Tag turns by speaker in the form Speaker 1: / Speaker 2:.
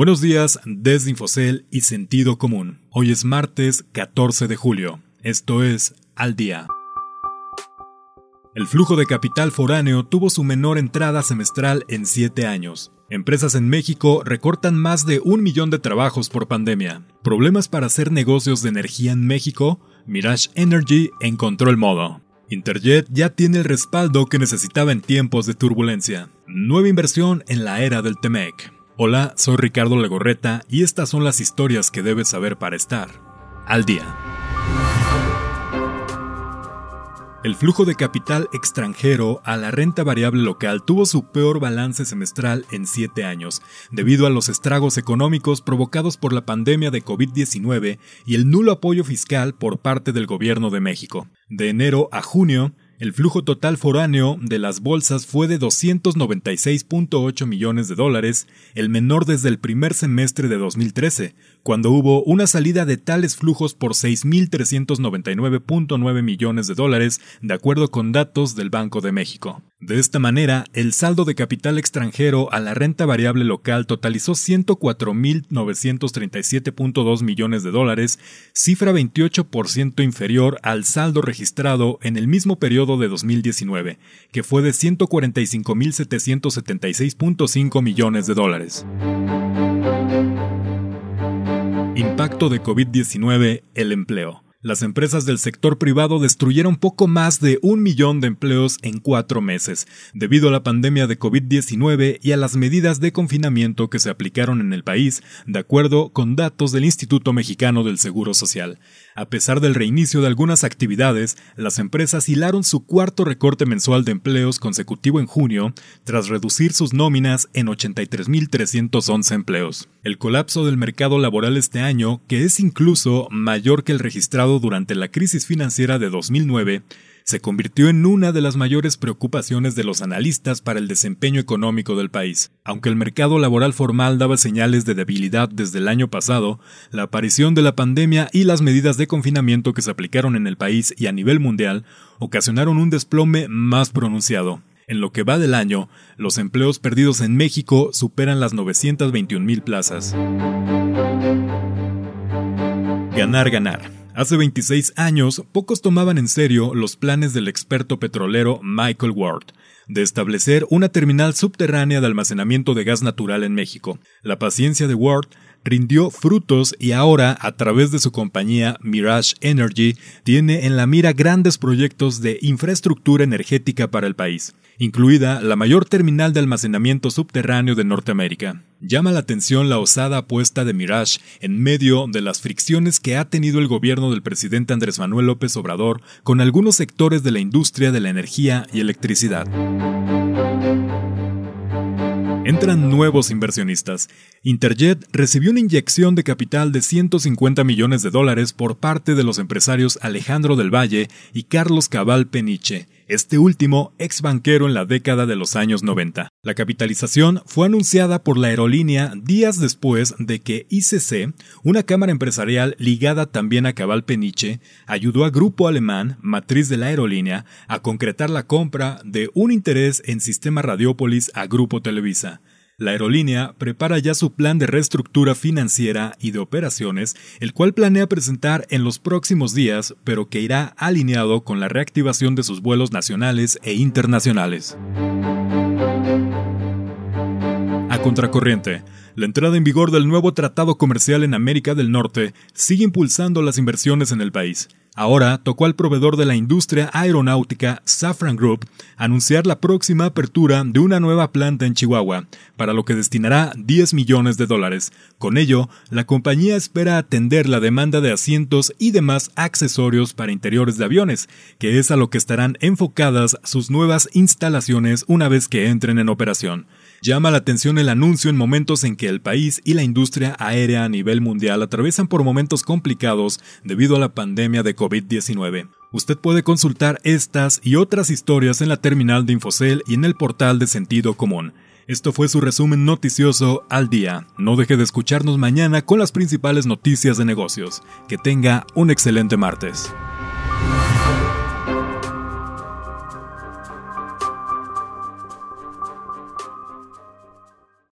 Speaker 1: Buenos días desde Infocel y Sentido Común. Hoy es martes 14 de julio. Esto es Al Día. El flujo de capital foráneo tuvo su menor entrada semestral en siete años. Empresas en México recortan más de un millón de trabajos por pandemia. Problemas para hacer negocios de energía en México. Mirage Energy encontró el modo. Interjet ya tiene el respaldo que necesitaba en tiempos de turbulencia. Nueva inversión en la era del Temec. Hola, soy Ricardo Legorreta y estas son las historias que debes saber para estar al día. El flujo de capital extranjero a la renta variable local tuvo su peor balance semestral en siete años, debido a los estragos económicos provocados por la pandemia de COVID-19 y el nulo apoyo fiscal por parte del gobierno de México. De enero a junio, el flujo total foráneo de las bolsas fue de 296.8 millones de dólares, el menor desde el primer semestre de 2013, cuando hubo una salida de tales flujos por 6.399.9 millones de dólares, de acuerdo con datos del Banco de México. De esta manera, el saldo de capital extranjero a la renta variable local totalizó 104.937.2 millones de dólares, cifra 28% inferior al saldo registrado en el mismo periodo de 2019, que fue de 145.776.5 millones de dólares. Impacto de COVID-19, el empleo. Las empresas del sector privado destruyeron poco más de un millón de empleos en cuatro meses, debido a la pandemia de COVID-19 y a las medidas de confinamiento que se aplicaron en el país, de acuerdo con datos del Instituto Mexicano del Seguro Social. A pesar del reinicio de algunas actividades, las empresas hilaron su cuarto recorte mensual de empleos consecutivo en junio, tras reducir sus nóminas en 83.311 empleos. El colapso del mercado laboral este año, que es incluso mayor que el registrado durante la crisis financiera de 2009, se convirtió en una de las mayores preocupaciones de los analistas para el desempeño económico del país. Aunque el mercado laboral formal daba señales de debilidad desde el año pasado, la aparición de la pandemia y las medidas de confinamiento que se aplicaron en el país y a nivel mundial ocasionaron un desplome más pronunciado. En lo que va del año, los empleos perdidos en México superan las 921 mil plazas. Ganar, ganar. Hace 26 años, pocos tomaban en serio los planes del experto petrolero Michael Ward de establecer una terminal subterránea de almacenamiento de gas natural en México. La paciencia de Ward rindió frutos y ahora, a través de su compañía Mirage Energy, tiene en la mira grandes proyectos de infraestructura energética para el país, incluida la mayor terminal de almacenamiento subterráneo de Norteamérica. Llama la atención la osada apuesta de Mirage en medio de las fricciones que ha tenido el gobierno del presidente Andrés Manuel López Obrador con algunos sectores de la industria de la energía y electricidad. Entran nuevos inversionistas. Interjet recibió una inyección de capital de 150 millones de dólares por parte de los empresarios Alejandro del Valle y Carlos Cabal Peniche, este último ex banquero en la década de los años 90. La capitalización fue anunciada por la aerolínea días después de que ICC, una cámara empresarial ligada también a Cabal Peniche, ayudó a Grupo Alemán, matriz de la aerolínea, a concretar la compra de un interés en Sistema Radiópolis a Grupo Televisa. La aerolínea prepara ya su plan de reestructura financiera y de operaciones, el cual planea presentar en los próximos días, pero que irá alineado con la reactivación de sus vuelos nacionales e internacionales. A contracorriente, la entrada en vigor del nuevo tratado comercial en América del Norte sigue impulsando las inversiones en el país. Ahora tocó al proveedor de la industria aeronáutica Safran Group anunciar la próxima apertura de una nueva planta en Chihuahua, para lo que destinará 10 millones de dólares. Con ello, la compañía espera atender la demanda de asientos y demás accesorios para interiores de aviones, que es a lo que estarán enfocadas sus nuevas instalaciones una vez que entren en operación. Llama la atención el anuncio en momentos en que el país y la industria aérea a nivel mundial atraviesan por momentos complicados debido a la pandemia de COVID-19. Usted puede consultar estas y otras historias en la terminal de Infocel y en el portal de Sentido Común. Esto fue su resumen noticioso al día. No deje de escucharnos mañana con las principales noticias de negocios. Que tenga un excelente martes.